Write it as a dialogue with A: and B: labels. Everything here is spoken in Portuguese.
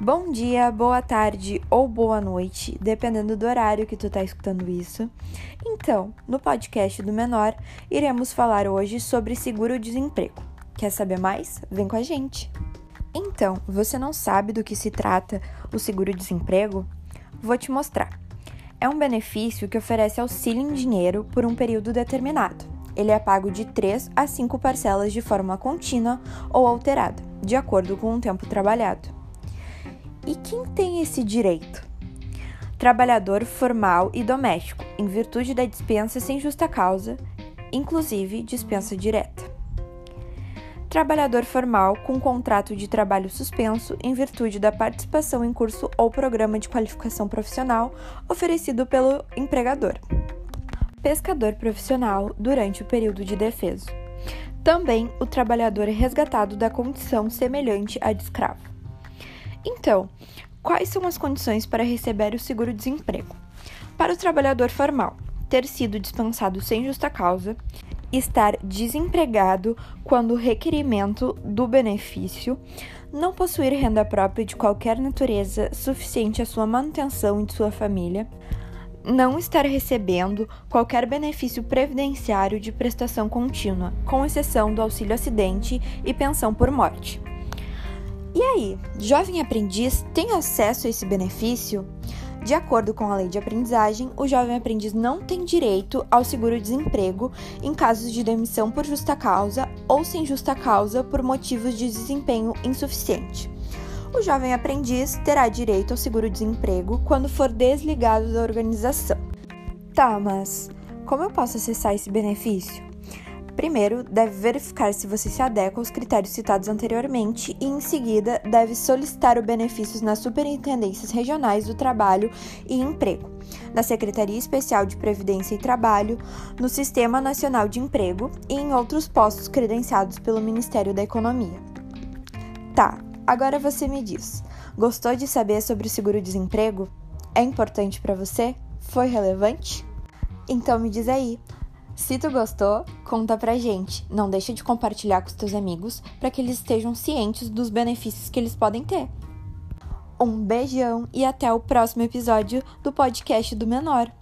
A: Bom dia, boa tarde ou boa noite, dependendo do horário que tu tá escutando isso. Então, no podcast do Menor, iremos falar hoje sobre seguro-desemprego. Quer saber mais? Vem com a gente! Então, você não sabe do que se trata o seguro-desemprego? Vou te mostrar. É um benefício que oferece auxílio em dinheiro por um período determinado. Ele é pago de 3 a 5 parcelas de forma contínua ou alterada, de acordo com o tempo trabalhado. E quem tem esse direito? Trabalhador formal e doméstico, em virtude da dispensa sem justa causa, inclusive dispensa direta. Trabalhador formal com contrato de trabalho suspenso em virtude da participação em curso ou programa de qualificação profissional oferecido pelo empregador. Pescador profissional durante o período de defeso. Também o trabalhador resgatado da condição semelhante à de escravo. Então, quais são as condições para receber o seguro-desemprego? Para o trabalhador formal, ter sido dispensado sem justa causa, estar desempregado quando o requerimento do benefício, não possuir renda própria de qualquer natureza suficiente à sua manutenção e de sua família, não estar recebendo qualquer benefício previdenciário de prestação contínua, com exceção do auxílio acidente e pensão por morte. E aí, jovem aprendiz tem acesso a esse benefício? De acordo com a lei de aprendizagem, o jovem aprendiz não tem direito ao seguro-desemprego em casos de demissão por justa causa ou sem justa causa por motivos de desempenho insuficiente. O jovem aprendiz terá direito ao seguro-desemprego quando for desligado da organização. Tá, mas como eu posso acessar esse benefício? Primeiro, deve verificar se você se adequa aos critérios citados anteriormente e, em seguida, deve solicitar o benefício nas superintendências regionais do trabalho e emprego, na Secretaria Especial de Previdência e Trabalho, no Sistema Nacional de Emprego e em outros postos credenciados pelo Ministério da Economia. Tá, agora você me diz: gostou de saber sobre o seguro-desemprego? É importante para você? Foi relevante? Então me diz aí. Se tu gostou, conta pra gente. Não deixa de compartilhar com os teus amigos para que eles estejam cientes dos benefícios que eles podem ter. Um beijão e até o próximo episódio do podcast do Menor.